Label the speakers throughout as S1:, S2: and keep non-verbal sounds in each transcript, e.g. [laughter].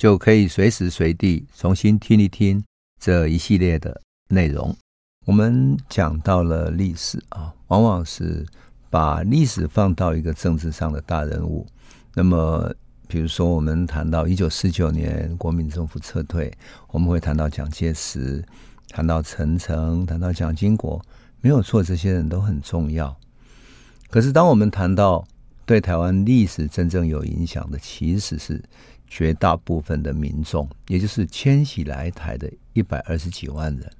S1: 就可以随时随地重新听一听这一系列的内容。我们讲到了历史啊，往往是把历史放到一个政治上的大人物，那么。比如说，我们谈到一九四九年国民政府撤退，我们会谈到蒋介石，谈到陈诚，谈到蒋经国，没有错，这些人都很重要。可是，当我们谈到对台湾历史真正有影响的，其实是绝大部分的民众，也就是迁徙来台的一百二十几万人，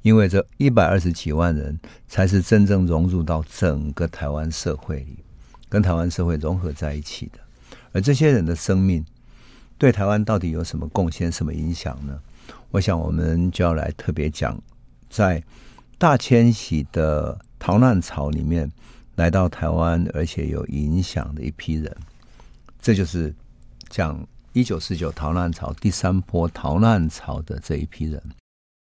S1: 因为这一百二十几万人才是真正融入到整个台湾社会里，跟台湾社会融合在一起的。而这些人的生命对台湾到底有什么贡献、什么影响呢？我想，我们就要来特别讲，在大迁徙的逃难潮里面来到台湾，而且有影响的一批人，这就是讲一九四九逃难潮第三波逃难潮的这一批人。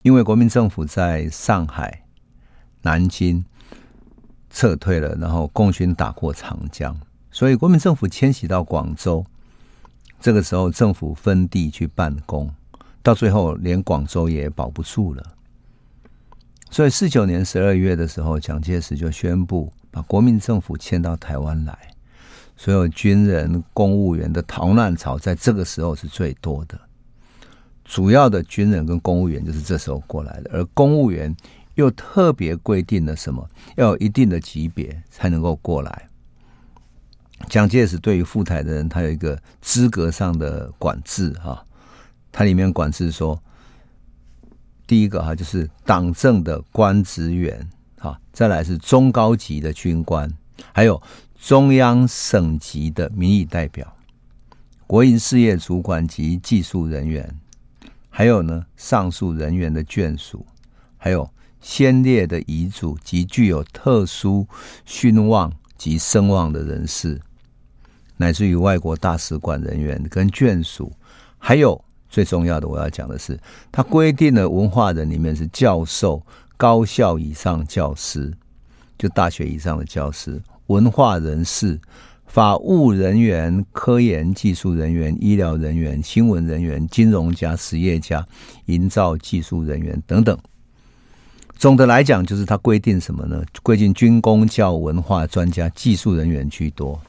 S1: 因为国民政府在上海、南京撤退了，然后共军打过长江。所以，国民政府迁徙到广州，这个时候政府分地去办公，到最后连广州也保不住了。所以，四九年十二月的时候，蒋介石就宣布把国民政府迁到台湾来。所有军人、公务员的逃难潮在这个时候是最多的。主要的军人跟公务员就是这时候过来的，而公务员又特别规定了什么？要有一定的级别才能够过来。蒋介石对于赴台的人，他有一个资格上的管制哈，他里面管制说，第一个哈就是党政的官职员哈，再来是中高级的军官，还有中央省级的民意代表、国营事业主管及技术人员，还有呢上述人员的眷属，还有先烈的遗嘱及具有特殊勋望及声望的人士。乃至于外国大使馆人员跟眷属，还有最重要的，我要讲的是，他规定了文化人里面是教授、高校以上教师，就大学以上的教师、文化人士、法务人员、科研技术人员、医疗人员、新闻人员、金融家、实业家、营造技术人员等等。总的来讲，就是他规定什么呢？规定军工教文化专家、技术人员居多。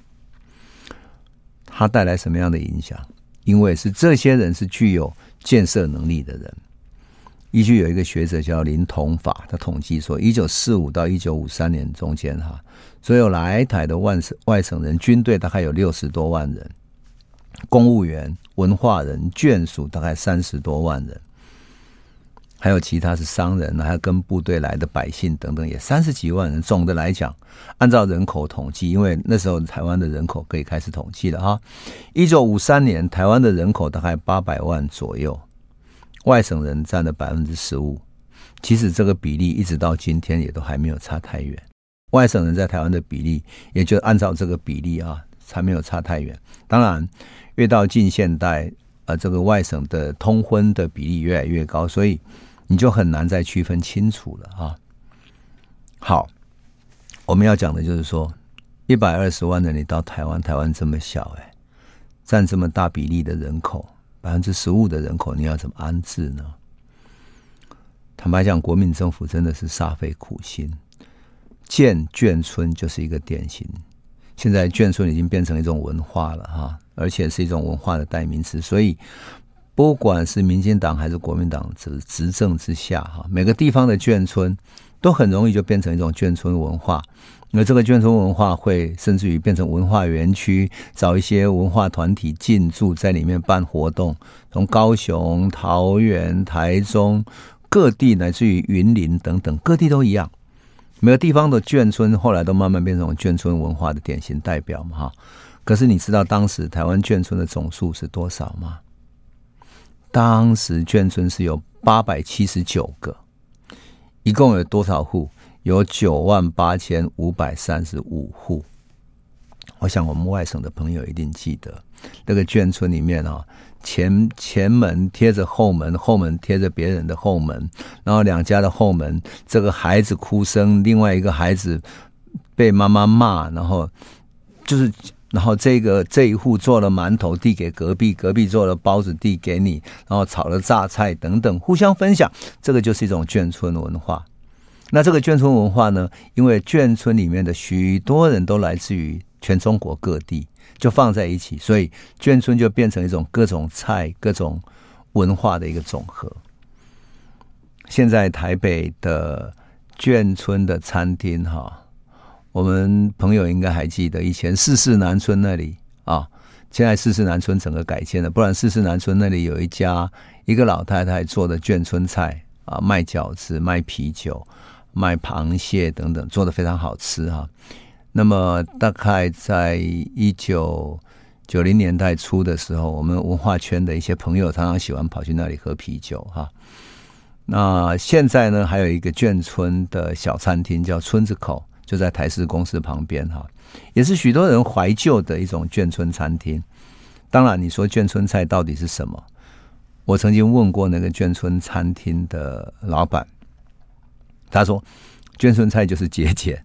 S1: 它带来什么样的影响？因为是这些人是具有建设能力的人。依据有一个学者叫林同法，他统计说，一九四五到一九五三年中间，哈，所有来台的外省外省人，军队大概有六十多万人，公务员、文化人、眷属大概三十多万人。还有其他是商人，还有跟部队来的百姓等等，也三十几万人。总的来讲，按照人口统计，因为那时候台湾的人口可以开始统计了哈。一九五三年，台湾的人口大概八百万左右，外省人占了百分之十五。其实这个比例一直到今天也都还没有差太远。外省人在台湾的比例，也就按照这个比例啊，才没有差太远。当然，越到近现代，呃，这个外省的通婚的比例越来越高，所以。你就很难再区分清楚了啊！好，我们要讲的就是说，一百二十万人你到台湾，台湾这么小，哎，占这么大比例的人口，百分之十五的人口，你要怎么安置呢？坦白讲，国民政府真的是煞费苦心，建眷村就是一个典型。现在眷村已经变成一种文化了哈，而且是一种文化的代名词，所以。不管是民进党还是国民党执执政之下，哈，每个地方的眷村都很容易就变成一种眷村文化。而这个眷村文化会甚至于变成文化园区，找一些文化团体进驻在里面办活动。从高雄、桃园、台中各地，乃至于云林等等各地都一样。每个地方的眷村后来都慢慢变成眷村文化的典型代表嘛，哈。可是你知道当时台湾眷村的总数是多少吗？当时眷村是有八百七十九个，一共有多少户？有九万八千五百三十五户。我想我们外省的朋友一定记得，那个眷村里面啊，前前门贴着后门，后门贴着别人的后门，然后两家的后门，这个孩子哭声，另外一个孩子被妈妈骂，然后就是。然后这个这一户做了馒头递给隔壁，隔壁做了包子递给你，然后炒了榨菜等等，互相分享，这个就是一种眷村文化。那这个眷村文化呢，因为眷村里面的许多人都来自于全中国各地，就放在一起，所以眷村就变成一种各种菜、各种文化的一个总和。现在台北的眷村的餐厅，哈。我们朋友应该还记得，以前四四南村那里啊，现在四四南村整个改建了。不然四四南村那里有一家一个老太太做的眷村菜啊，卖饺子、卖啤酒、卖螃蟹等等，做的非常好吃哈。那么大概在一九九零年代初的时候，我们文化圈的一些朋友常常喜欢跑去那里喝啤酒哈。那现在呢，还有一个眷村的小餐厅叫村子口。就在台视公司旁边哈，也是许多人怀旧的一种眷村餐厅。当然，你说眷村菜到底是什么？我曾经问过那个眷村餐厅的老板，他说眷村菜就是节俭，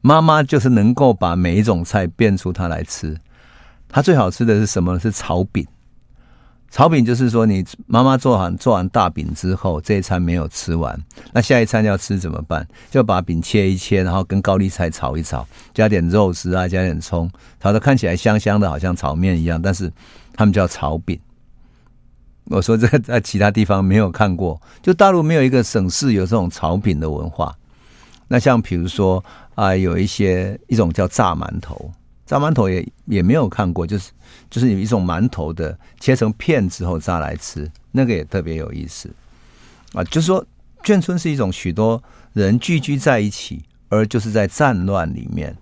S1: 妈妈就是能够把每一种菜变出它来吃。他最好吃的是什么？是炒饼。炒饼就是说，你妈妈做完做完大饼之后，这一餐没有吃完，那下一餐要吃怎么办？就把饼切一切，然后跟高丽菜炒一炒，加点肉丝啊，加点葱，炒的看起来香香的，好像炒面一样。但是他们叫炒饼。我说这个在其他地方没有看过，就大陆没有一个省市有这种炒饼的文化。那像比如说啊，有一些一种叫炸馒头。炸馒头也也没有看过，就是就是有一种馒头的切成片之后炸来吃，那个也特别有意思啊。就是说，眷村是一种许多人聚居在一起，而就是在战乱里面，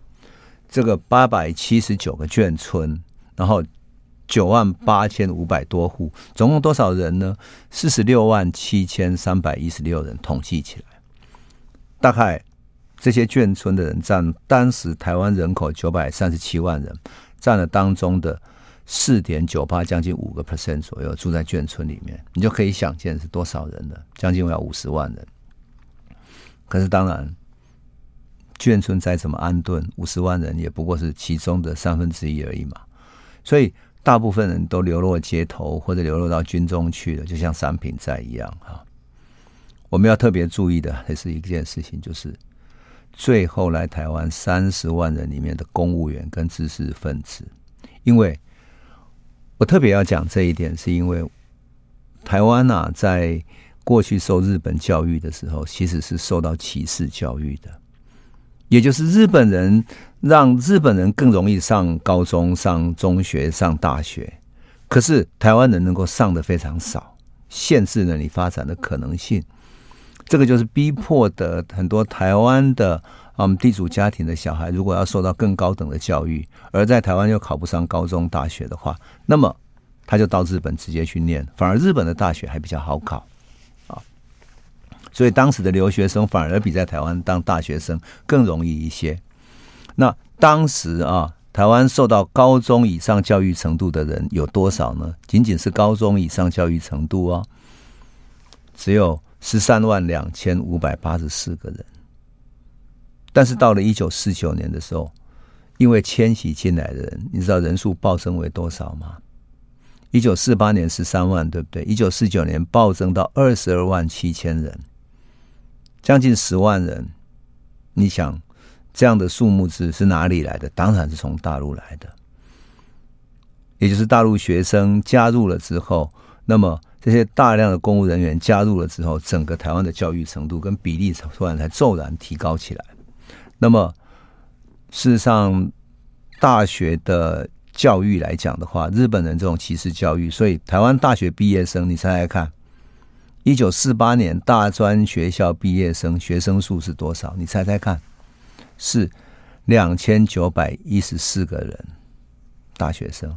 S1: 这个八百七十九个眷村，然后九万八千五百多户，总共多少人呢？四十六万七千三百一十六人，统计起来，大概。这些眷村的人占当时台湾人口九百三十七万人，占了当中的四点九八，将近五个 percent 左右住在眷村里面，你就可以想见是多少人了，将近要五十万人。可是当然，眷村再怎么安顿，五十万人也不过是其中的三分之一而已嘛。所以大部分人都流落街头或者流落到军中去了，就像三品寨一样哈。我们要特别注意的还是一件事情，就是。最后来台湾三十万人里面的公务员跟知识分子，因为我特别要讲这一点，是因为台湾啊，在过去受日本教育的时候，其实是受到歧视教育的，也就是日本人让日本人更容易上高中、上中学、上大学，可是台湾人能够上的非常少，限制了你发展的可能性。这个就是逼迫的很多台湾的嗯地主家庭的小孩，如果要受到更高等的教育，而在台湾又考不上高中大学的话，那么他就到日本直接去念，反而日本的大学还比较好考啊。所以当时的留学生反而比在台湾当大学生更容易一些。那当时啊，台湾受到高中以上教育程度的人有多少呢？仅仅是高中以上教育程度哦，只有。十三万两千五百八十四个人，但是到了一九四九年的时候，因为迁徙进来的人，你知道人数暴增为多少吗？一九四八年十三万，对不对？一九四九年暴增到二十二万七千人，将近十万人。你想这样的数目字是哪里来的？当然是从大陆来的，也就是大陆学生加入了之后，那么。这些大量的公务人员加入了之后，整个台湾的教育程度跟比例突然才骤然提高起来。那么，事实上，大学的教育来讲的话，日本人这种歧视教育，所以台湾大学毕业生，你猜猜看，一九四八年大专学校毕业生学生数是多少？你猜猜看，是两千九百一十四个人，大学生。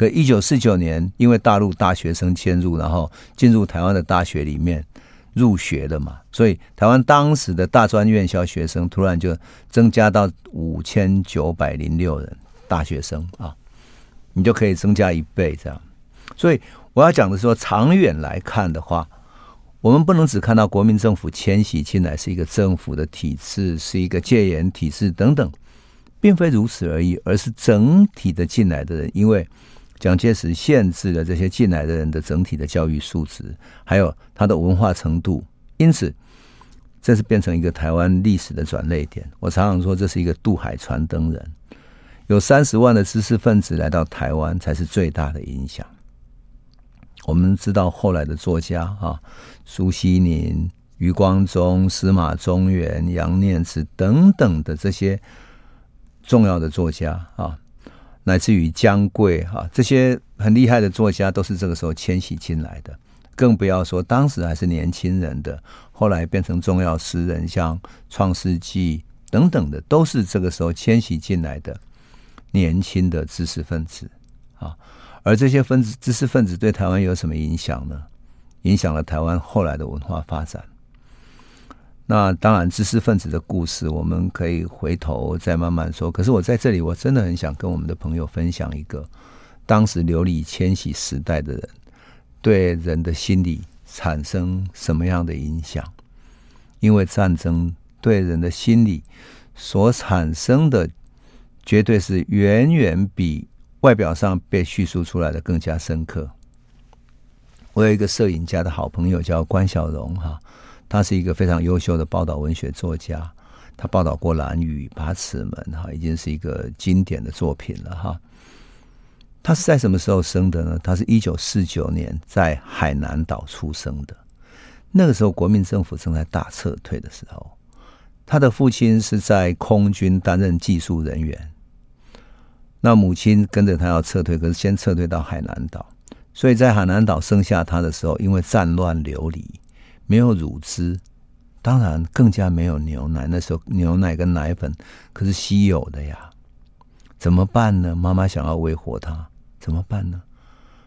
S1: 可一九四九年，因为大陆大学生迁入，然后进入台湾的大学里面入学了嘛，所以台湾当时的大专院校学生突然就增加到五千九百零六人大学生啊，你就可以增加一倍这样。所以我要讲的是说，长远来看的话。我们不能只看到国民政府迁徙进来是一个政府的体制，是一个戒严体制等等，并非如此而已，而是整体的进来的人，因为蒋介石限制了这些进来的人的整体的教育素质，还有他的文化程度，因此这是变成一个台湾历史的转捩点。我常常说，这是一个渡海传灯人，有三十万的知识分子来到台湾，才是最大的影响。我们知道后来的作家啊，苏西宁、余光中、司马中原、杨念慈等等的这些重要的作家啊，乃至于江贵啊，这些很厉害的作家都是这个时候迁徙进来的。更不要说当时还是年轻人的，后来变成重要诗人，像创世纪等等的，都是这个时候迁徙进来的年轻的知识分子啊。而这些分子、知识分子对台湾有什么影响呢？影响了台湾后来的文化发展。那当然，知识分子的故事我们可以回头再慢慢说。可是我在这里，我真的很想跟我们的朋友分享一个当时流离迁徙时代的人对人的心理产生什么样的影响。因为战争对人的心理所产生的，绝对是远远比。外表上被叙述出来的更加深刻。我有一个摄影家的好朋友叫关晓荣哈，他是一个非常优秀的报道文学作家，他报道过《蓝雨》《八尺门》哈，已经是一个经典的作品了哈。他是在什么时候生的呢？他是一九四九年在海南岛出生的。那个时候国民政府正在大撤退的时候，他的父亲是在空军担任技术人员。那母亲跟着他要撤退，可是先撤退到海南岛，所以在海南岛生下他的时候，因为战乱流离，没有乳汁，当然更加没有牛奶。那时候牛奶跟奶粉可是稀有的呀，怎么办呢？妈妈想要喂活他，怎么办呢？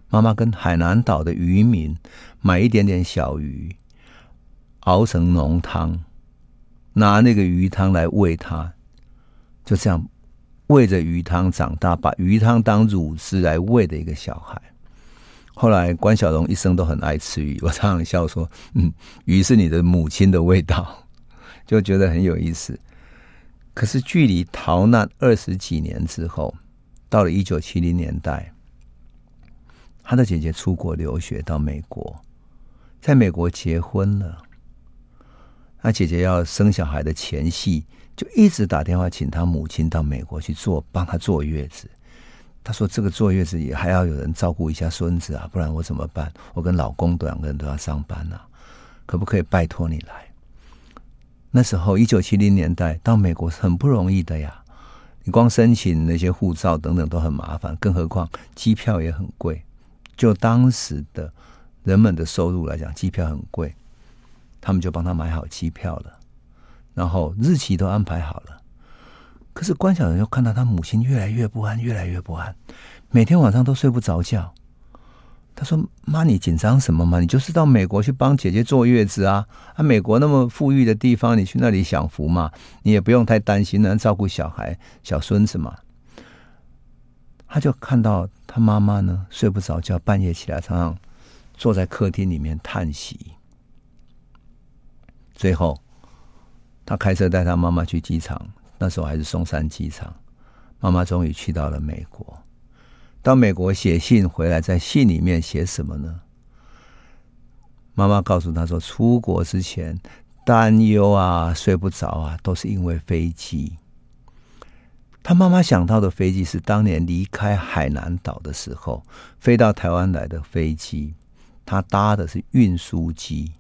S1: 妈妈跟海南岛的渔民买一点点小鱼，熬成浓汤，拿那个鱼汤来喂他，就这样。喂着鱼汤长大，把鱼汤当乳汁来喂的一个小孩。后来关晓蓉一生都很爱吃鱼，[laughs] 我常常笑说：“嗯，鱼是你的母亲的味道。[laughs] ”就觉得很有意思。可是距离逃难二十几年之后，到了一九七零年代，他的姐姐出国留学到美国，在美国结婚了。他姐姐要生小孩的前夕。就一直打电话请他母亲到美国去做，帮他坐月子。他说：“这个坐月子也还要有人照顾一下孙子啊，不然我怎么办？我跟老公两个人都要上班呐，可不可以拜托你来？”那时候一九七零年代到美国是很不容易的呀，你光申请那些护照等等都很麻烦，更何况机票也很贵。就当时的人们的收入来讲，机票很贵，他们就帮他买好机票了。然后日期都安排好了，可是关晓蓉又看到他母亲越来越不安，越来越不安，每天晚上都睡不着觉。他说：“妈，你紧张什么嘛？你就是到美国去帮姐姐坐月子啊！啊，美国那么富裕的地方，你去那里享福嘛，你也不用太担心，能照顾小孩、小孙子嘛。”他就看到他妈妈呢睡不着觉，半夜起来常常坐在客厅里面叹息，最后。他开车带他妈妈去机场，那时候还是松山机场。妈妈终于去到了美国，到美国写信回来，在信里面写什么呢？妈妈告诉他说，出国之前担忧啊，睡不着啊，都是因为飞机。他妈妈想到的飞机是当年离开海南岛的时候飞到台湾来的飞机，他搭的是运输机。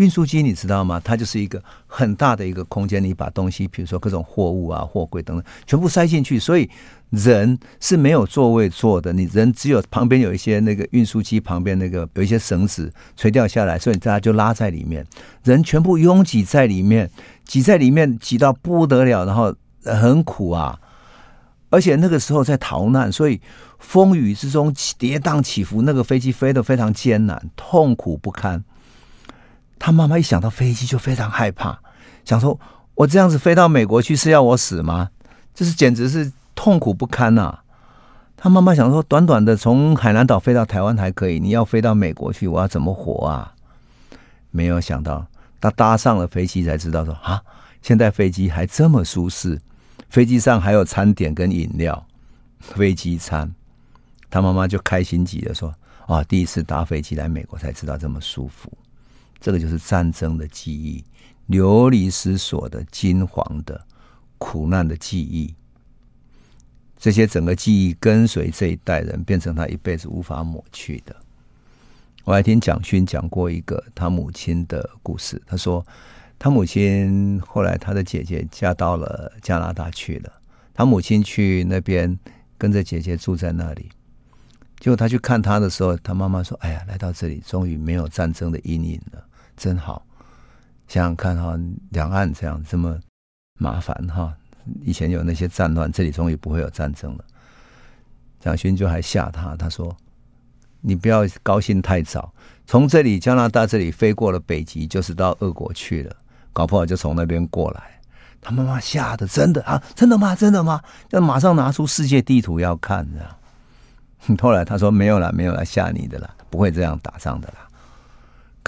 S1: 运输机你知道吗？它就是一个很大的一个空间，你把东西，比如说各种货物啊、货柜等等，全部塞进去，所以人是没有座位坐的。你人只有旁边有一些那个运输机旁边那个有一些绳子垂掉下来，所以大家就拉在里面，人全部拥挤在里面，挤在里面挤到不得了，然后很苦啊。而且那个时候在逃难，所以风雨之中跌宕 [sniffs] 起伏，那个飞机飞得非常艰难，痛苦不堪。他妈妈一想到飞机就非常害怕，想说：“我这样子飞到美国去是要我死吗？这是简直是痛苦不堪呐、啊！”他妈妈想说：“短短的从海南岛飞到台湾还可以，你要飞到美国去，我要怎么活啊？”没有想到，他搭上了飞机才知道说：“啊，现在飞机还这么舒适，飞机上还有餐点跟饮料，飞机餐。”他妈妈就开心极了，说：“啊，第一次搭飞机来美国才知道这么舒服。这个就是战争的记忆，流离失所的惊惶的苦难的记忆。这些整个记忆跟随这一代人，变成他一辈子无法抹去的。”我还听蒋勋讲过一个他母亲的故事。他说，他母亲后来他的姐姐嫁到了加拿大去了，他母亲去那边跟着姐姐住在那里。结果他去看他的时候，他妈妈说：“哎呀，来到这里终于没有战争的阴影了，真好。想想看哈，两岸这样这么麻烦哈，以前有那些战乱，这里终于不会有战争了。”蒋勋就还吓他，他说：“你不要高兴太早，从这里加拿大这里飞过了北极，就是到俄国去了，搞不好就从那边过来。”他妈妈吓得真的啊，真的吗？真的吗？要马上拿出世界地图要看这样。后来他说没有了，没有了，吓你的啦，不会这样打仗的啦。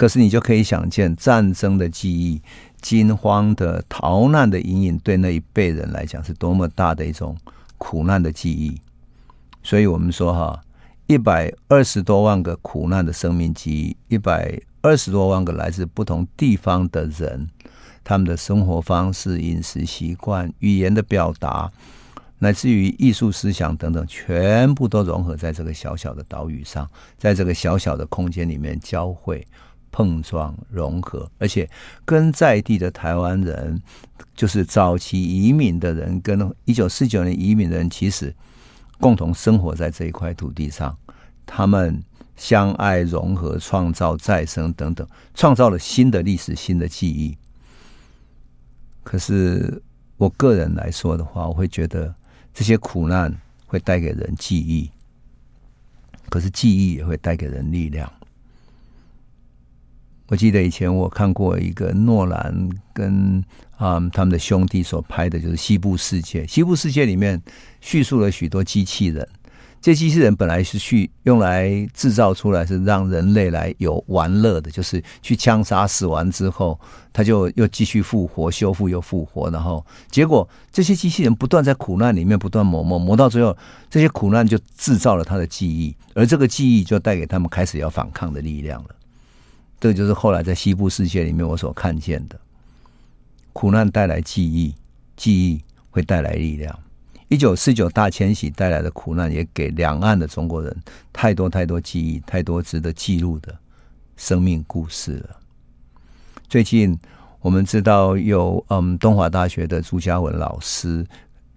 S1: 可是你就可以想见战争的记忆、惊慌的逃难的阴影，对那一辈人来讲是多么大的一种苦难的记忆。所以我们说哈，一百二十多万个苦难的生命记忆，一百二十多万个来自不同地方的人，他们的生活方式、饮食习惯、语言的表达。乃至于艺术思想等等，全部都融合在这个小小的岛屿上，在这个小小的空间里面交汇、碰撞、融合，而且跟在地的台湾人，就是早期移民的人，跟一九四九年移民的人，其实共同生活在这一块土地上，他们相爱、融合、创造、再生等等，创造了新的历史、新的记忆。可是我个人来说的话，我会觉得。这些苦难会带给人记忆，可是记忆也会带给人力量。我记得以前我看过一个诺兰跟啊、嗯、他们的兄弟所拍的，就是《西部世界》。《西部世界》里面叙述了许多机器人。这机器人本来是去用来制造出来，是让人类来有玩乐的，就是去枪杀死完之后，他就又继续复活、修复又复活，然后结果这些机器人不断在苦难里面不断磨磨磨，到最后这些苦难就制造了他的记忆，而这个记忆就带给他们开始要反抗的力量了。这就是后来在西部世界里面我所看见的，苦难带来记忆，记忆会带来力量。一九四九大迁徙带来的苦难，也给两岸的中国人太多太多记忆，太多值得记录的生命故事了。最近我们知道有嗯东华大学的朱家文老师，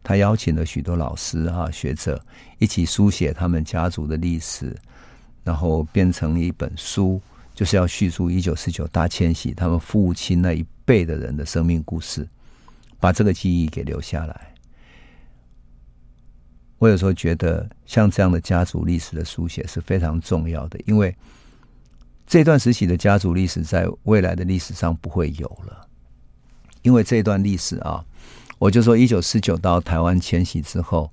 S1: 他邀请了许多老师哈学者一起书写他们家族的历史，然后变成了一本书，就是要叙述一九四九大迁徙他们父亲那一辈的人的生命故事，把这个记忆给留下来。我有时候觉得，像这样的家族历史的书写是非常重要的，因为这段时期的家族历史在未来的历史上不会有了。因为这段历史啊，我就说一九四九到台湾迁徙之后，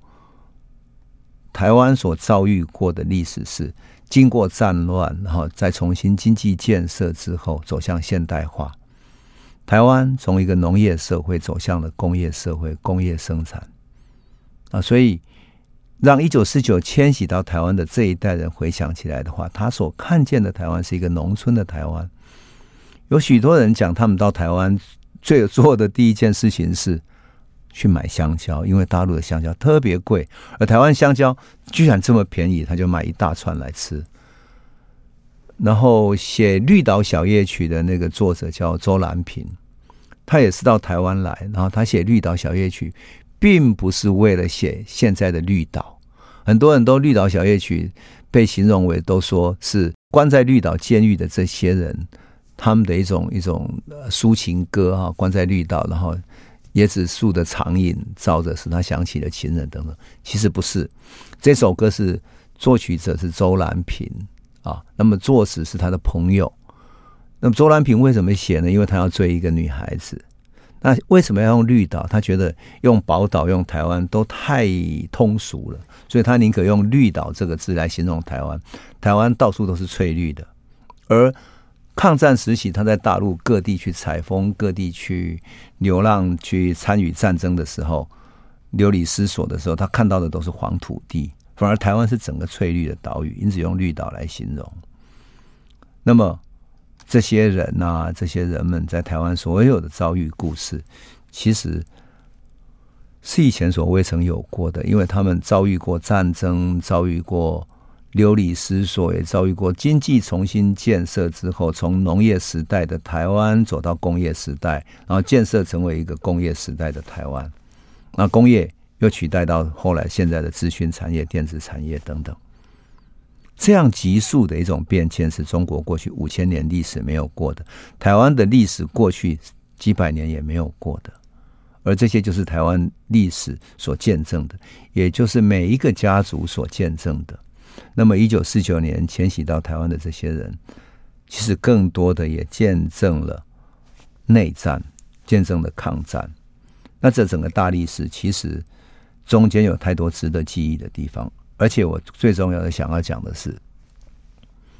S1: 台湾所遭遇过的历史是经过战乱，然后再重新经济建设之后走向现代化。台湾从一个农业社会走向了工业社会，工业生产啊，所以。让一九四九迁徙到台湾的这一代人回想起来的话，他所看见的台湾是一个农村的台湾。有许多人讲，他们到台湾最做的第一件事情是去买香蕉，因为大陆的香蕉特别贵，而台湾香蕉居然这么便宜，他就买一大串来吃。然后写《绿岛小夜曲》的那个作者叫周兰平，他也是到台湾来，然后他写《绿岛小夜曲》。并不是为了写现在的绿岛，很多人都《绿岛小夜曲》被形容为都说是关在绿岛监狱的这些人，他们的一种一种抒情歌哈，关在绿岛，然后椰子树的长影照着，使他想起了情人等等。其实不是，这首歌是作曲者是周蓝萍啊，那么作词是他的朋友。那么周蓝萍为什么写呢？因为他要追一个女孩子。那为什么要用绿岛？他觉得用宝岛、用台湾都太通俗了，所以他宁可用绿岛这个字来形容台湾。台湾到处都是翠绿的，而抗战时期，他在大陆各地去采风、各地去流浪、去参与战争的时候，流离失所的时候，他看到的都是黄土地，反而台湾是整个翠绿的岛屿，因此用绿岛来形容。那么这些人啊，这些人们在台湾所有的遭遇故事，其实是以前所未曾有过的，因为他们遭遇过战争，遭遇过。流离失所，也遭遇过经济重新建设之后，从农业时代的台湾走到工业时代，然后建设成为一个工业时代的台湾。那工业又取代到后来现在的资讯产业、电子产业等等，这样急速的一种变迁，是中国过去五千年历史没有过的，台湾的历史过去几百年也没有过的。而这些就是台湾历史所见证的，也就是每一个家族所见证的。那么，一九四九年迁徙到台湾的这些人，其实更多的也见证了内战，见证了抗战。那这整个大历史，其实中间有太多值得记忆的地方。而且，我最重要的想要讲的是，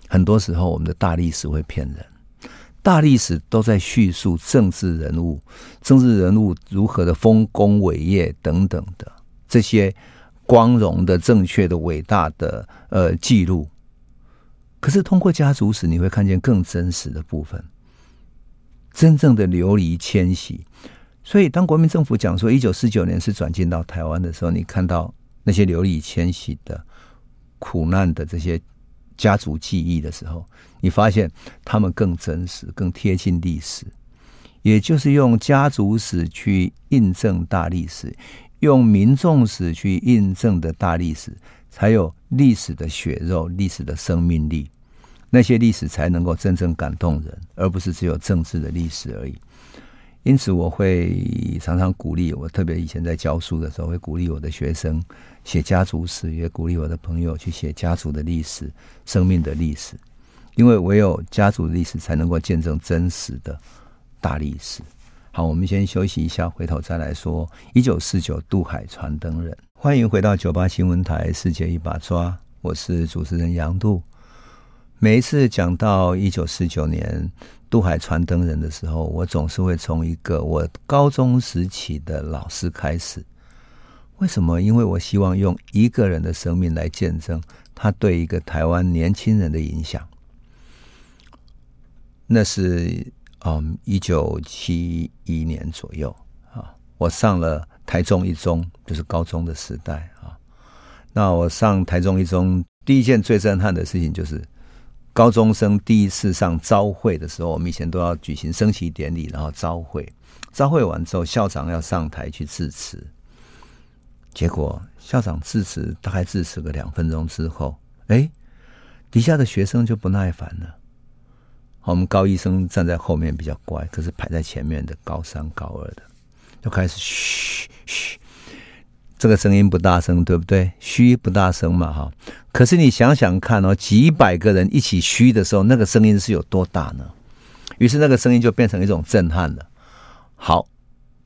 S1: 很多时候我们的大历史会骗人，大历史都在叙述政治人物，政治人物如何的丰功伟业等等的这些。光荣的、正确的、伟大的呃记录，可是通过家族史，你会看见更真实的部分，真正的流离迁徙。所以，当国民政府讲说一九四九年是转进到台湾的时候，你看到那些流离迁徙的苦难的这些家族记忆的时候，你发现他们更真实、更贴近历史，也就是用家族史去印证大历史。用民众史去印证的大历史，才有历史的血肉、历史的生命力。那些历史才能够真正感动人，而不是只有政治的历史而已。因此，我会常常鼓励我，特别以前在教书的时候，会鼓励我的学生写家族史，也鼓励我的朋友去写家族的历史、生命的历史，因为唯有家族历史，才能够见证真实的大历史。好，我们先休息一下，回头再来说。一九四九渡海传灯人，欢迎回到九八新闻台《世界一把抓》，我是主持人杨度。每一次讲到一九四九年渡海传灯人的时候，我总是会从一个我高中时期的老师开始。为什么？因为我希望用一个人的生命来见证他对一个台湾年轻人的影响。那是。嗯，一九七一年左右啊，我上了台中一中，就是高中的时代啊。那我上台中一中第一件最震撼的事情，就是高中生第一次上朝会的时候，我们以前都要举行升旗典礼，然后朝会。朝会完之后，校长要上台去致辞，结果校长致辞大概致辞个两分钟之后，哎，底下的学生就不耐烦了。我们高一生站在后面比较乖，可是排在前面的高三、高二的就开始嘘嘘，这个声音不大声，对不对？嘘不大声嘛，哈。可是你想想看哦，几百个人一起嘘的时候，那个声音是有多大呢？于是那个声音就变成一种震撼了。好，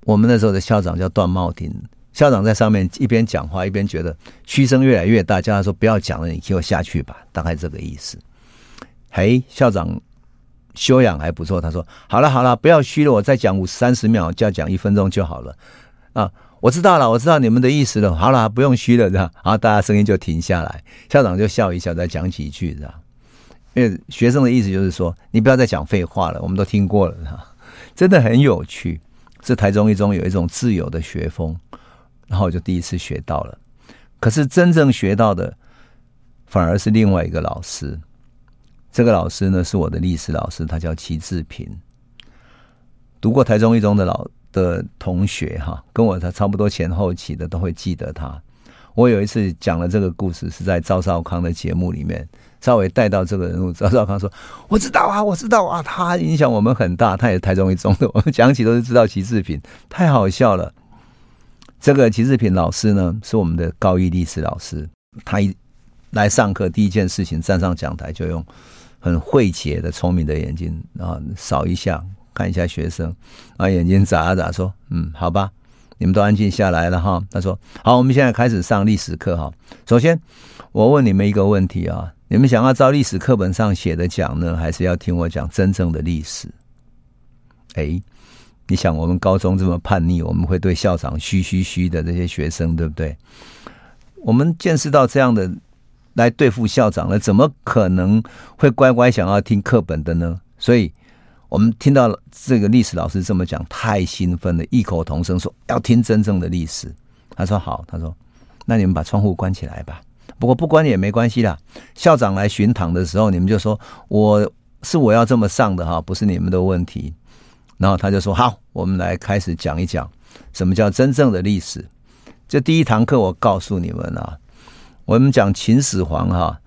S1: 我们那时候的校长叫段茂庭，校长在上面一边讲话，一边觉得嘘声越来越大，叫他说不要讲了，你给我下去吧，大概这个意思。嘿，校长。修养还不错，他说：“好了好了，不要虚了，我再讲五三十秒，就要讲一分钟就好了。”啊，我知道了，我知道你们的意思了。好了，不用虚了，这样，然后大家声音就停下来，校长就笑一笑，再讲几句，这样。因为学生的意思就是说，你不要再讲废话了，我们都听过了，真的很有趣。这台中一中有一种自由的学风，然后我就第一次学到了。可是真正学到的，反而是另外一个老师。这个老师呢，是我的历史老师，他叫齐志平。读过台中一中的老的同学哈，跟我他差不多前后期的都会记得他。我有一次讲了这个故事，是在赵少康的节目里面，稍微带到这个人物。[laughs] 赵少康说：“我知道啊，我知道啊，他影响我们很大，他也台中一中的。我们讲起都是知道齐志平，太好笑了。这个齐志平老师呢，是我们的高一历史老师，他一来上课，第一件事情站上讲台就用很慧解的聪明的眼睛，啊扫一下看一下学生，啊眼睛眨啊眨，说：嗯，好吧。”你们都安静下来了哈。他说：“好，我们现在开始上历史课哈。首先，我问你们一个问题啊：你们想要照历史课本上写的讲呢，还是要听我讲真正的历史？哎，你想，我们高中这么叛逆，我们会对校长嘘嘘嘘的这些学生，对不对？我们见识到这样的来对付校长了，怎么可能会乖乖想要听课本的呢？所以。”我们听到这个历史老师这么讲，太兴奋了，异口同声说要听真正的历史。他说好，他说那你们把窗户关起来吧。不过不关也没关系啦。校长来巡堂的时候，你们就说我是我要这么上的哈，不是你们的问题。然后他就说好，我们来开始讲一讲什么叫真正的历史。这第一堂课我告诉你们啊，我们讲秦始皇哈，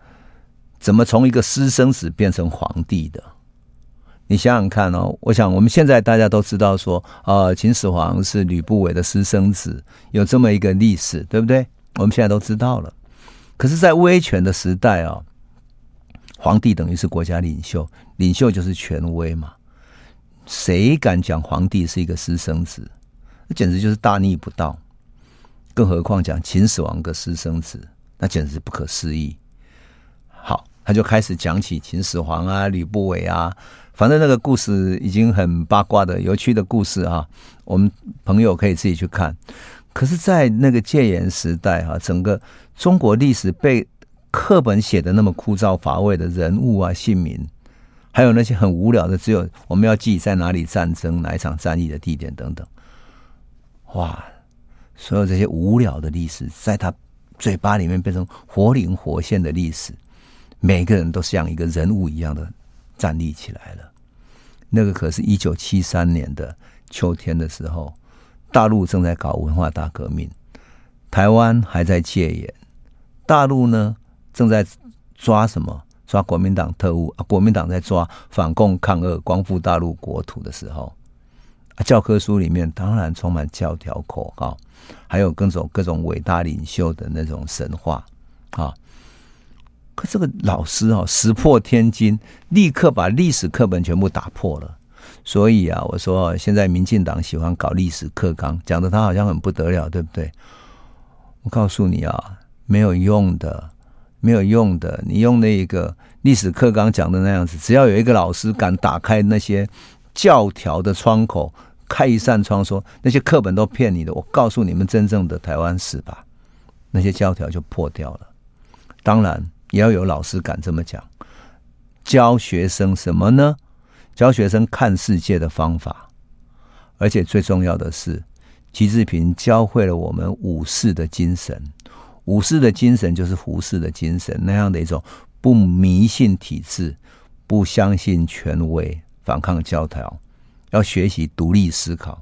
S1: 怎么从一个私生子变成皇帝的。你想想看哦，我想我们现在大家都知道说，呃，秦始皇是吕不韦的私生子，有这么一个历史，对不对？我们现在都知道了。可是，在威权的时代啊，皇帝等于是国家领袖，领袖就是权威嘛。谁敢讲皇帝是一个私生子？那简直就是大逆不道。更何况讲秦始皇个私生子，那简直是不可思议。好，他就开始讲起秦始皇啊，吕不韦啊。反正那个故事已经很八卦的、有趣的故事啊，我们朋友可以自己去看。可是，在那个戒严时代哈，整个中国历史被课本写的那么枯燥乏味的人物啊、姓名，还有那些很无聊的，只有我们要记在哪里战争、哪一场战役的地点等等。哇，所有这些无聊的历史，在他嘴巴里面变成活灵活现的历史，每个人都像一个人物一样的站立起来了。那个可是一九七三年的秋天的时候，大陆正在搞文化大革命，台湾还在戒严，大陆呢正在抓什么？抓国民党特务啊！国民党在抓反共抗俄、光复大陆国土的时候，教科书里面当然充满教条口号，还有各种各种伟大领袖的那种神话啊。可这个老师哦，石破天惊，立刻把历史课本全部打破了。所以啊，我说现在民进党喜欢搞历史课纲，讲的他好像很不得了，对不对？我告诉你啊，没有用的，没有用的。你用那个历史课纲讲的那样子，只要有一个老师敢打开那些教条的窗口，开一扇窗，说那些课本都骗你的，我告诉你们真正的台湾史吧，那些教条就破掉了。当然。也要有老师敢这么讲，教学生什么呢？教学生看世界的方法，而且最重要的是，习志平教会了我们武士的精神。武士的精神就是胡适的精神，那样的一种不迷信体制、不相信权威、反抗教条，要学习独立思考。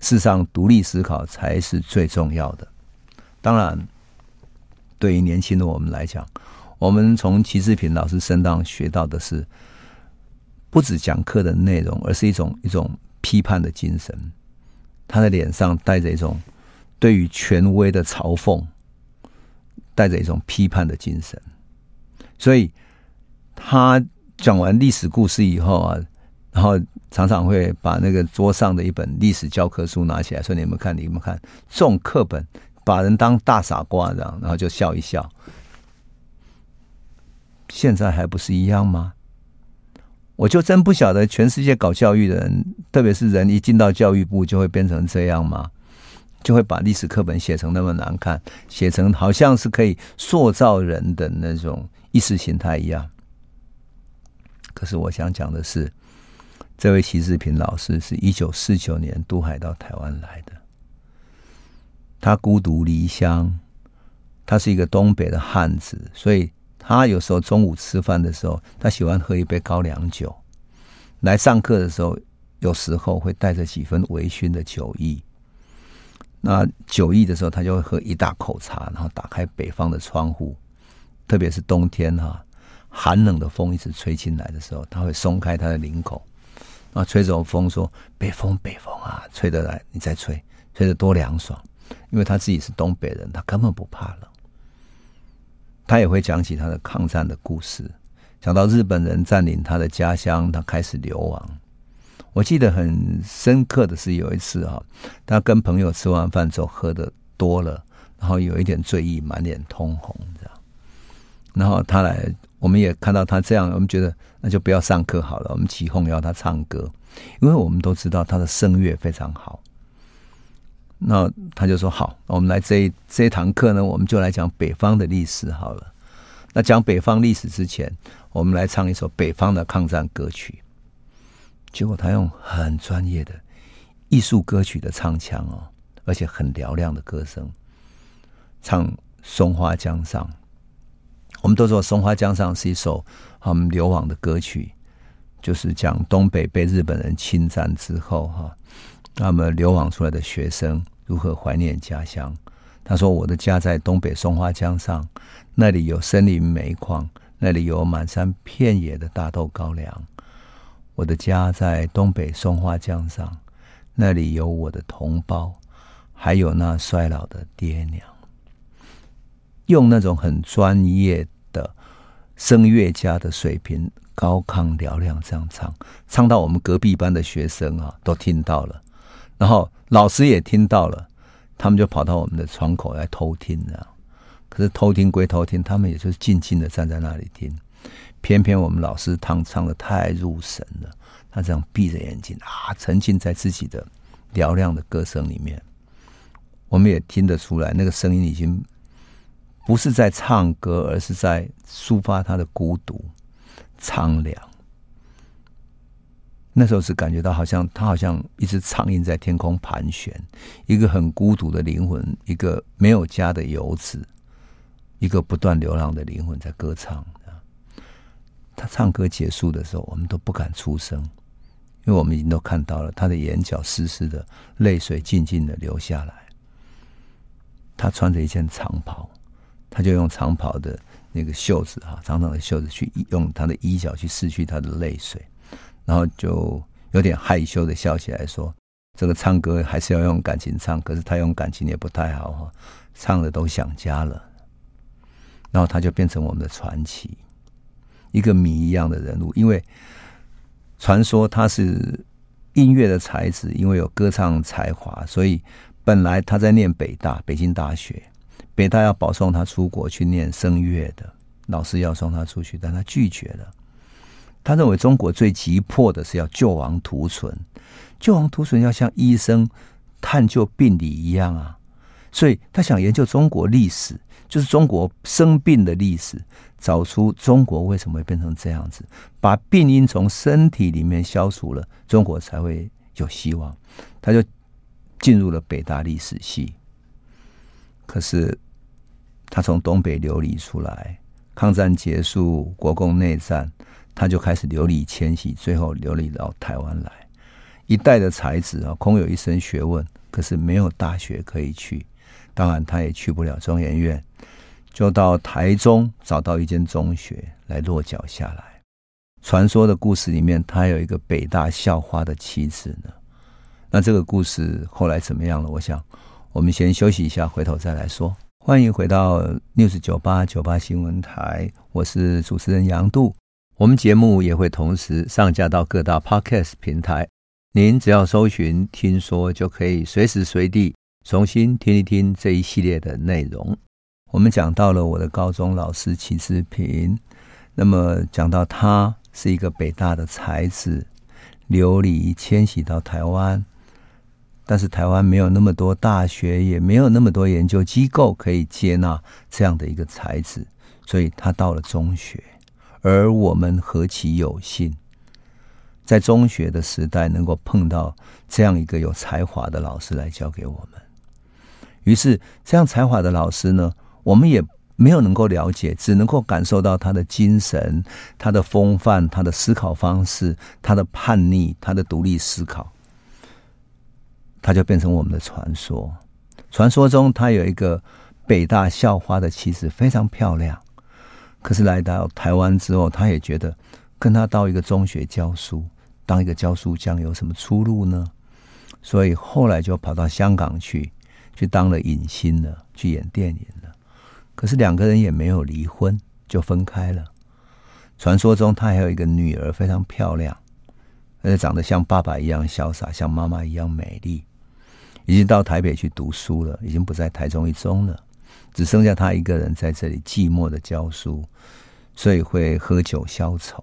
S1: 事实上，独立思考才是最重要的。当然，对于年轻的我们来讲，我们从齐志平老师身上学到的是，不止讲课的内容，而是一种一种批判的精神。他的脸上带着一种对于权威的嘲讽，带着一种批判的精神。所以他讲完历史故事以后啊，然后常常会把那个桌上的一本历史教科书拿起来说：“你们看，你们看，这种课本把人当大傻瓜这样，然后就笑一笑。”现在还不是一样吗？我就真不晓得，全世界搞教育的人，特别是人一进到教育部，就会变成这样吗？就会把历史课本写成那么难看，写成好像是可以塑造人的那种意识形态一样。可是我想讲的是，这位齐志平老师是一九四九年渡海到台湾来的，他孤独离乡，他是一个东北的汉子，所以。他有时候中午吃饭的时候，他喜欢喝一杯高粱酒。来上课的时候，有时候会带着几分微醺的酒意。那酒意的时候，他就会喝一大口茶，然后打开北方的窗户，特别是冬天哈、寒冷的风一直吹进来的时候，他会松开他的领口，啊吹着风说：“北风，北风啊，吹得来，你再吹，吹得多凉爽。”因为他自己是东北人，他根本不怕冷。他也会讲起他的抗战的故事，讲到日本人占领他的家乡，他开始流亡。我记得很深刻的是有一次啊，他跟朋友吃完饭之后喝的多了，然后有一点醉意，满脸通红这样。然后他来，我们也看到他这样，我们觉得那就不要上课好了，我们起哄要他唱歌，因为我们都知道他的声乐非常好。那他就说好，我们来这这堂课呢，我们就来讲北方的历史好了。那讲北方历史之前，我们来唱一首北方的抗战歌曲。结果他用很专业的艺术歌曲的唱腔哦，而且很嘹亮的歌声唱《松花江上》。我们都说《松花江上》是一首他们流亡的歌曲，就是讲东北被日本人侵占之后哈，那么流亡出来的学生如何怀念家乡。他说：“我的家在东北松花江上，那里有森林煤矿，那里有满山遍野的大豆高粱。”我的家在东北松花江上，那里有我的同胞，还有那衰老的爹娘。用那种很专业声乐家的水平，高亢嘹亮这样唱，唱到我们隔壁班的学生啊都听到了，然后老师也听到了，他们就跑到我们的窗口来偷听啊。可是偷听归偷听，他们也就是静静的站在那里听。偏偏我们老师唱唱的太入神了，他这样闭着眼睛啊，沉浸在自己的嘹亮的歌声里面。我们也听得出来，那个声音已经不是在唱歌，而是在抒发他的孤独、苍凉。那时候是感觉到，好像他好像一只苍蝇在天空盘旋，一个很孤独的灵魂，一个没有家的游子，一个不断流浪的灵魂在歌唱。他唱歌结束的时候，我们都不敢出声，因为我们已经都看到了他的眼角湿湿的泪水静静的流下来。他穿着一件长袍，他就用长袍的那个袖子哈，长长的袖子去用他的衣角去拭去他的泪水，然后就有点害羞的笑起来说：“这个唱歌还是要用感情唱，可是他用感情也不太好哈，唱的都想家了。”然后他就变成我们的传奇。一个谜一样的人物，因为传说他是音乐的才子，因为有歌唱才华，所以本来他在念北大，北京大学，北大要保送他出国去念声乐的，老师要送他出去，但他拒绝了。他认为中国最急迫的是要救亡图存，救亡图存要像医生探究病理一样啊，所以他想研究中国历史，就是中国生病的历史。找出中国为什么会变成这样子，把病因从身体里面消除了，中国才会有希望。他就进入了北大历史系。可是他从东北流离出来，抗战结束，国共内战，他就开始流离迁徙，最后流离到台湾来。一代的才子啊，空有一身学问，可是没有大学可以去，当然他也去不了中研院。就到台中找到一间中学来落脚下来。传说的故事里面，他有一个北大校花的妻子呢。那这个故事后来怎么样了？我想我们先休息一下，回头再来说。欢迎回到 News 九八九八新闻台，我是主持人杨度。我们节目也会同时上架到各大 Podcast 平台，您只要搜寻“听说”，就可以随时随地重新听一听这一系列的内容。我们讲到了我的高中老师齐志平，那么讲到他是一个北大的才子，流离迁徙到台湾，但是台湾没有那么多大学，也没有那么多研究机构可以接纳这样的一个才子，所以他到了中学，而我们何其有幸，在中学的时代能够碰到这样一个有才华的老师来教给我们。于是，这样才华的老师呢，我们也没有能够了解，只能够感受到他的精神、他的风范、他的思考方式、他的叛逆、他的独立思考，他就变成我们的传说。传说中他有一个北大校花的妻子，非常漂亮。可是来到台湾之后，他也觉得跟他到一个中学教书，当一个教书匠有什么出路呢？所以后来就跑到香港去，去当了影星了，去演电影了。可是两个人也没有离婚，就分开了。传说中他还有一个女儿，非常漂亮，而且长得像爸爸一样潇洒，像妈妈一样美丽。已经到台北去读书了，已经不在台中一中了，只剩下他一个人在这里寂寞的教书，所以会喝酒消愁。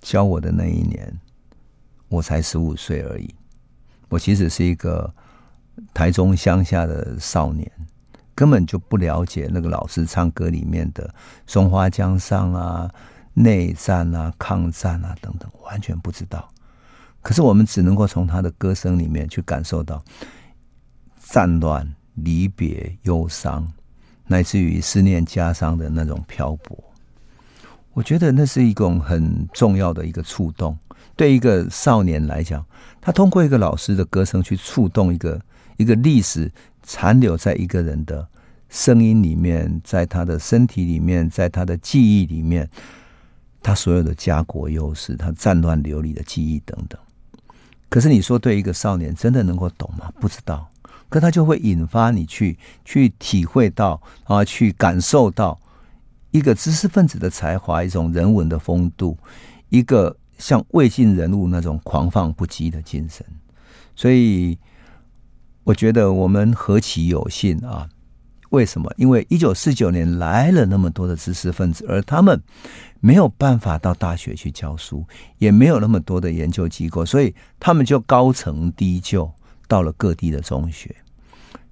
S1: 教我的那一年，我才十五岁而已。我其实是一个台中乡下的少年。根本就不了解那个老师唱歌里面的松花江上啊、内战啊、抗战啊等等，完全不知道。可是我们只能够从他的歌声里面去感受到战乱、离别、忧伤，乃至于思念家乡的那种漂泊。我觉得那是一种很重要的一个触动。对一个少年来讲，他通过一个老师的歌声去触动一个一个历史。残留在一个人的声音里面，在他的身体里面，在他的记忆里面，他所有的家国优势，他战乱流离的记忆等等。可是你说，对一个少年真的能够懂吗？不知道。可他就会引发你去去体会到啊，去感受到一个知识分子的才华，一种人文的风度，一个像魏晋人物那种狂放不羁的精神。所以。我觉得我们何其有幸啊！为什么？因为一九四九年来了那么多的知识分子，而他们没有办法到大学去教书，也没有那么多的研究机构，所以他们就高层低就到了各地的中学。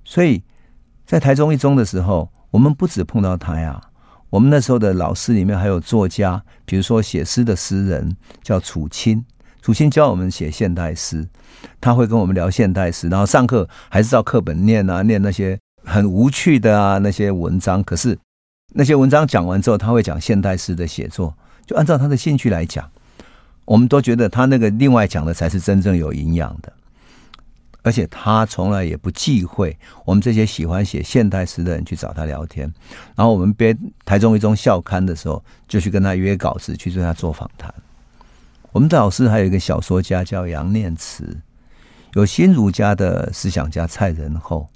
S1: 所以在台中一中的时候，我们不止碰到他呀，我们那时候的老师里面还有作家，比如说写诗的诗人叫楚清。楚清教我们写现代诗，他会跟我们聊现代诗，然后上课还是照课本念啊，念那些很无趣的啊那些文章。可是那些文章讲完之后，他会讲现代诗的写作，就按照他的兴趣来讲。我们都觉得他那个另外讲的才是真正有营养的，而且他从来也不忌讳我们这些喜欢写现代诗的人去找他聊天。然后我们编台中一中校刊的时候，就去跟他约稿子，去对他做访谈。我们的老师还有一个小说家叫杨念慈，有新儒家的思想家蔡仁厚，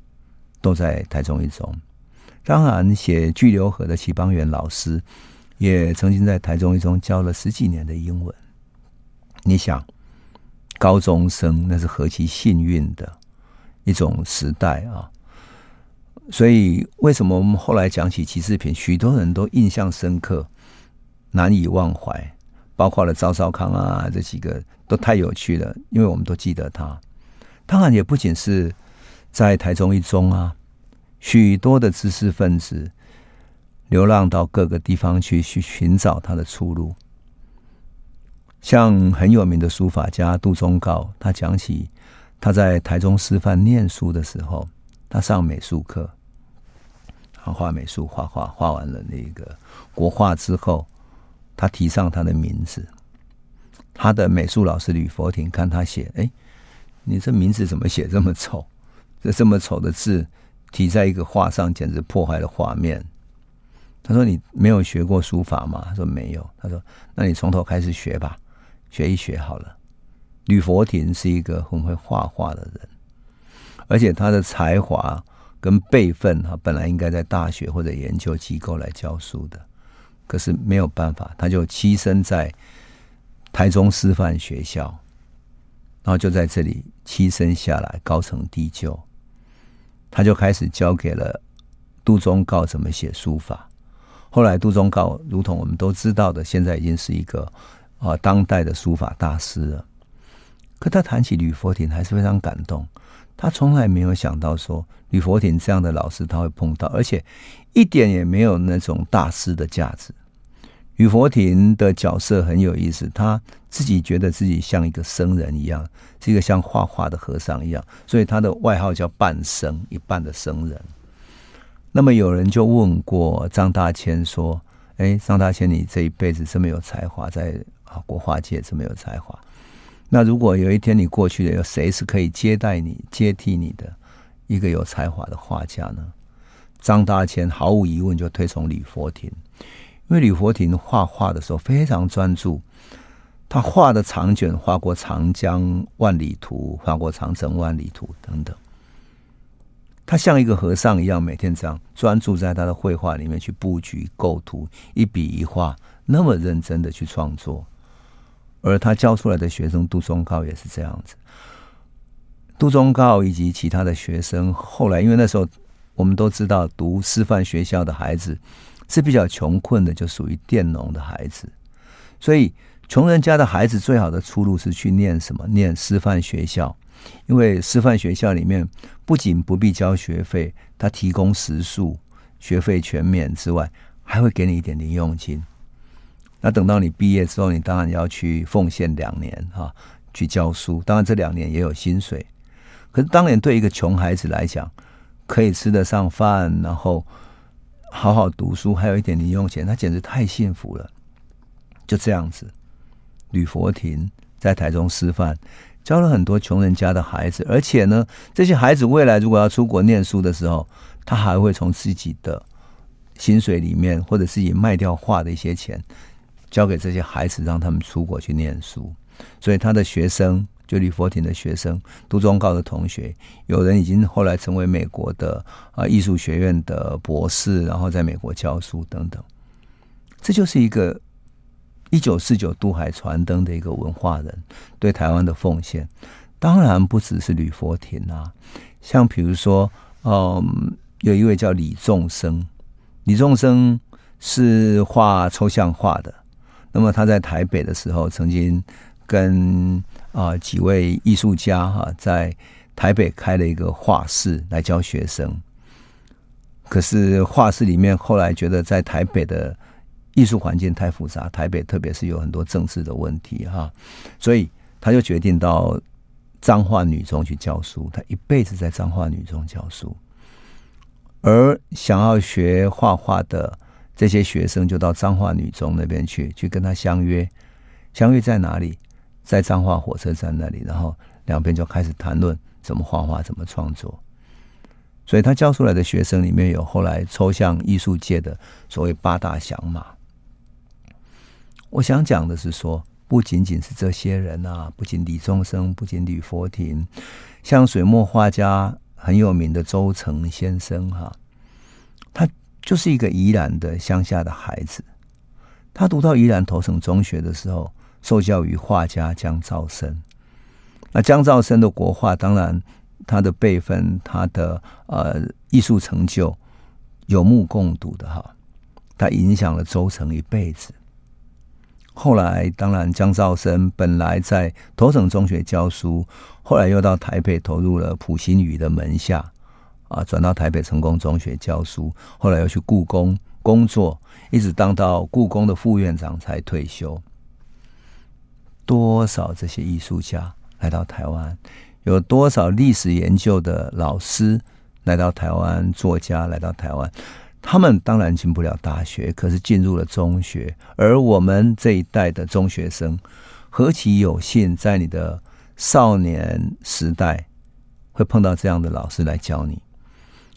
S1: 都在台中一中。当然，写《巨流河》的齐邦媛老师，也曾经在台中一中教了十几年的英文。你想，高中生那是何其幸运的一种时代啊！所以，为什么我们后来讲起齐世平，许多人都印象深刻，难以忘怀。包括了赵少康啊，这几个都太有趣了，因为我们都记得他。当然，也不仅是在台中一中啊，许多的知识分子流浪到各个地方去，去寻找他的出路。像很有名的书法家杜宗誥，他讲起他在台中师范念书的时候，他上美术课，他画美术，画画，画完了那个国画之后。他提上他的名字，他的美术老师吕佛庭看他写，哎，你这名字怎么写这么丑？这这么丑的字题在一个画上，简直破坏了画面。他说：“你没有学过书法吗？”他说：“没有。”他说：“那你从头开始学吧，学一学好了。”吕佛庭是一个很会画画的人，而且他的才华跟辈分，哈本来应该在大学或者研究机构来教书的。可是没有办法，他就栖身在台中师范学校，然后就在这里栖身下来，高层低就，他就开始教给了杜宗告怎么写书法。后来杜宗告，如同我们都知道的，现在已经是一个啊当代的书法大师了。可他谈起吕佛庭，还是非常感动。他从来没有想到说吕佛庭这样的老师他会碰到，而且一点也没有那种大师的架子。吕佛庭的角色很有意思，他自己觉得自己像一个僧人一样，是一个像画画的和尚一样，所以他的外号叫半僧，一半的僧人。那么有人就问过张大千说：“哎，张大千，你这一辈子这么有才华，在啊国画界这么有才华，那如果有一天你过去了，有谁是可以接待你、接替你的？一个有才华的画家呢？张大千毫无疑问就推崇李佛庭，因为李佛庭画画的时候非常专注，他画的长卷画过长江万里图，画过长城万里图等等。他像一个和尚一样，每天这样专注在他的绘画里面去布局、构图，一笔一画那么认真的去创作。而他教出来的学生杜宗誥也是这样子。杜宗高以及其他的学生，后来因为那时候我们都知道，读师范学校的孩子是比较穷困的，就属于佃农的孩子。所以穷人家的孩子最好的出路是去念什么？念师范学校。因为师范学校里面不仅不必交学费，他提供食宿，学费全免之外，还会给你一点零用金。那等到你毕业之后，你当然要去奉献两年哈，去教书。当然这两年也有薪水，可是当年对一个穷孩子来讲，可以吃得上饭，然后好好读书，还有一点零用钱，他简直太幸福了。就这样子，吕佛庭在台中师范。教了很多穷人家的孩子，而且呢，这些孩子未来如果要出国念书的时候，他还会从自己的薪水里面，或者自己卖掉画的一些钱，交给这些孩子，让他们出国去念书。所以他的学生，就吕佛庭的学生，杜宗誥的同学，有人已经后来成为美国的啊艺术学院的博士，然后在美国教书等等。这就是一个。一九四九渡海传灯的一个文化人对台湾的奉献，当然不只是吕佛庭啊，像比如说，嗯，有一位叫李仲生，李仲生是画抽象画的。那么他在台北的时候，曾经跟啊几位艺术家哈在台北开了一个画室来教学生。可是画室里面后来觉得在台北的。艺术环境太复杂，台北特别是有很多政治的问题哈，所以他就决定到彰化女中去教书。他一辈子在彰化女中教书，而想要学画画的这些学生就到彰化女中那边去，去跟他相约。相约在哪里？在彰化火车站那里，然后两边就开始谈论怎么画画，怎么创作。所以他教出来的学生里面有后来抽象艺术界的所谓八大响马。我想讲的是说，不仅仅是这些人啊，不仅李宗盛，不仅李佛庭，像水墨画家很有名的周成先生哈，他就是一个宜兰的乡下的孩子。他读到宜兰头城中学的时候，受教于画家江兆生。那江兆生的国画，当然他的辈分，他的呃艺术成就有目共睹的哈，他影响了周成一辈子。后来，当然，江兆生本来在头城中学教书，后来又到台北投入了普心畬的门下，啊，转到台北成功中学教书，后来又去故宫工作，一直当到故宫的副院长才退休。多少这些艺术家来到台湾，有多少历史研究的老师来到台湾，作家来到台湾。他们当然进不了大学，可是进入了中学。而我们这一代的中学生，何其有幸，在你的少年时代会碰到这样的老师来教你。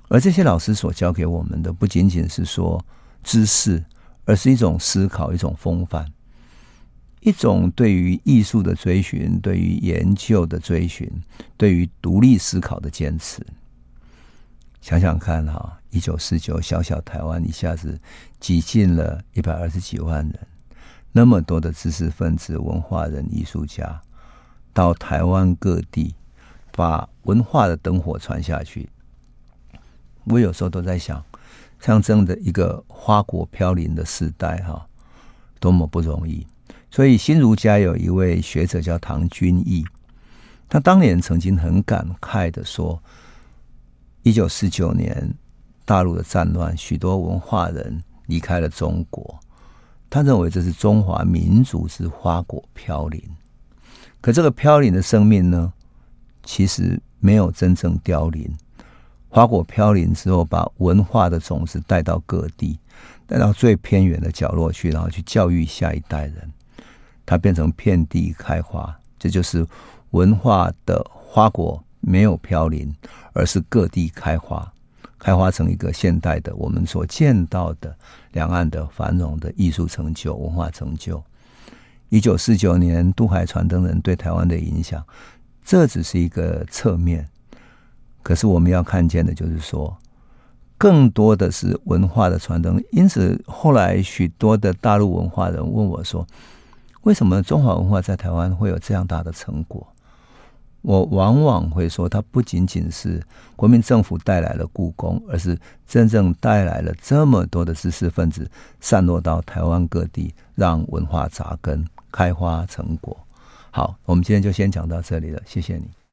S1: 而这些老师所教给我们的，不仅仅是说知识，而是一种思考，一种风范，一种对于艺术的追寻，对于研究的追寻，对于独立思考的坚持。想想看哈，一九四九小小台湾一下子挤进了一百二十几万人，那么多的知识分子、文化人、艺术家到台湾各地，把文化的灯火传下去。我有时候都在想，像这样的一个花果飘零的时代哈，多么不容易。所以新儒家有一位学者叫唐君毅，他当年曾经很感慨的说。一九四九年，大陆的战乱，许多文化人离开了中国。他认为这是中华民族之花果飘零。可这个飘零的生命呢，其实没有真正凋零。花果飘零之后，把文化的种子带到各地，带到最偏远的角落去，然后去教育下一代人。它变成遍地开花，这就是文化的花果没有飘零，而是各地开花，开花成一个现代的我们所见到的两岸的繁荣的艺术成就、文化成就。一九四九年渡海传灯人对台湾的影响，这只是一个侧面，可是我们要看见的就是说，更多的是文化的传灯。因此后来许多的大陆文化人问我说：“为什么中华文化在台湾会有这样大的成果？”我往往会说，它不仅仅是国民政府带来了故宫，而是真正带来了这么多的知识分子散落到台湾各地，让文化扎根、开花成果。好，我们今天就先讲到这里了，谢谢你。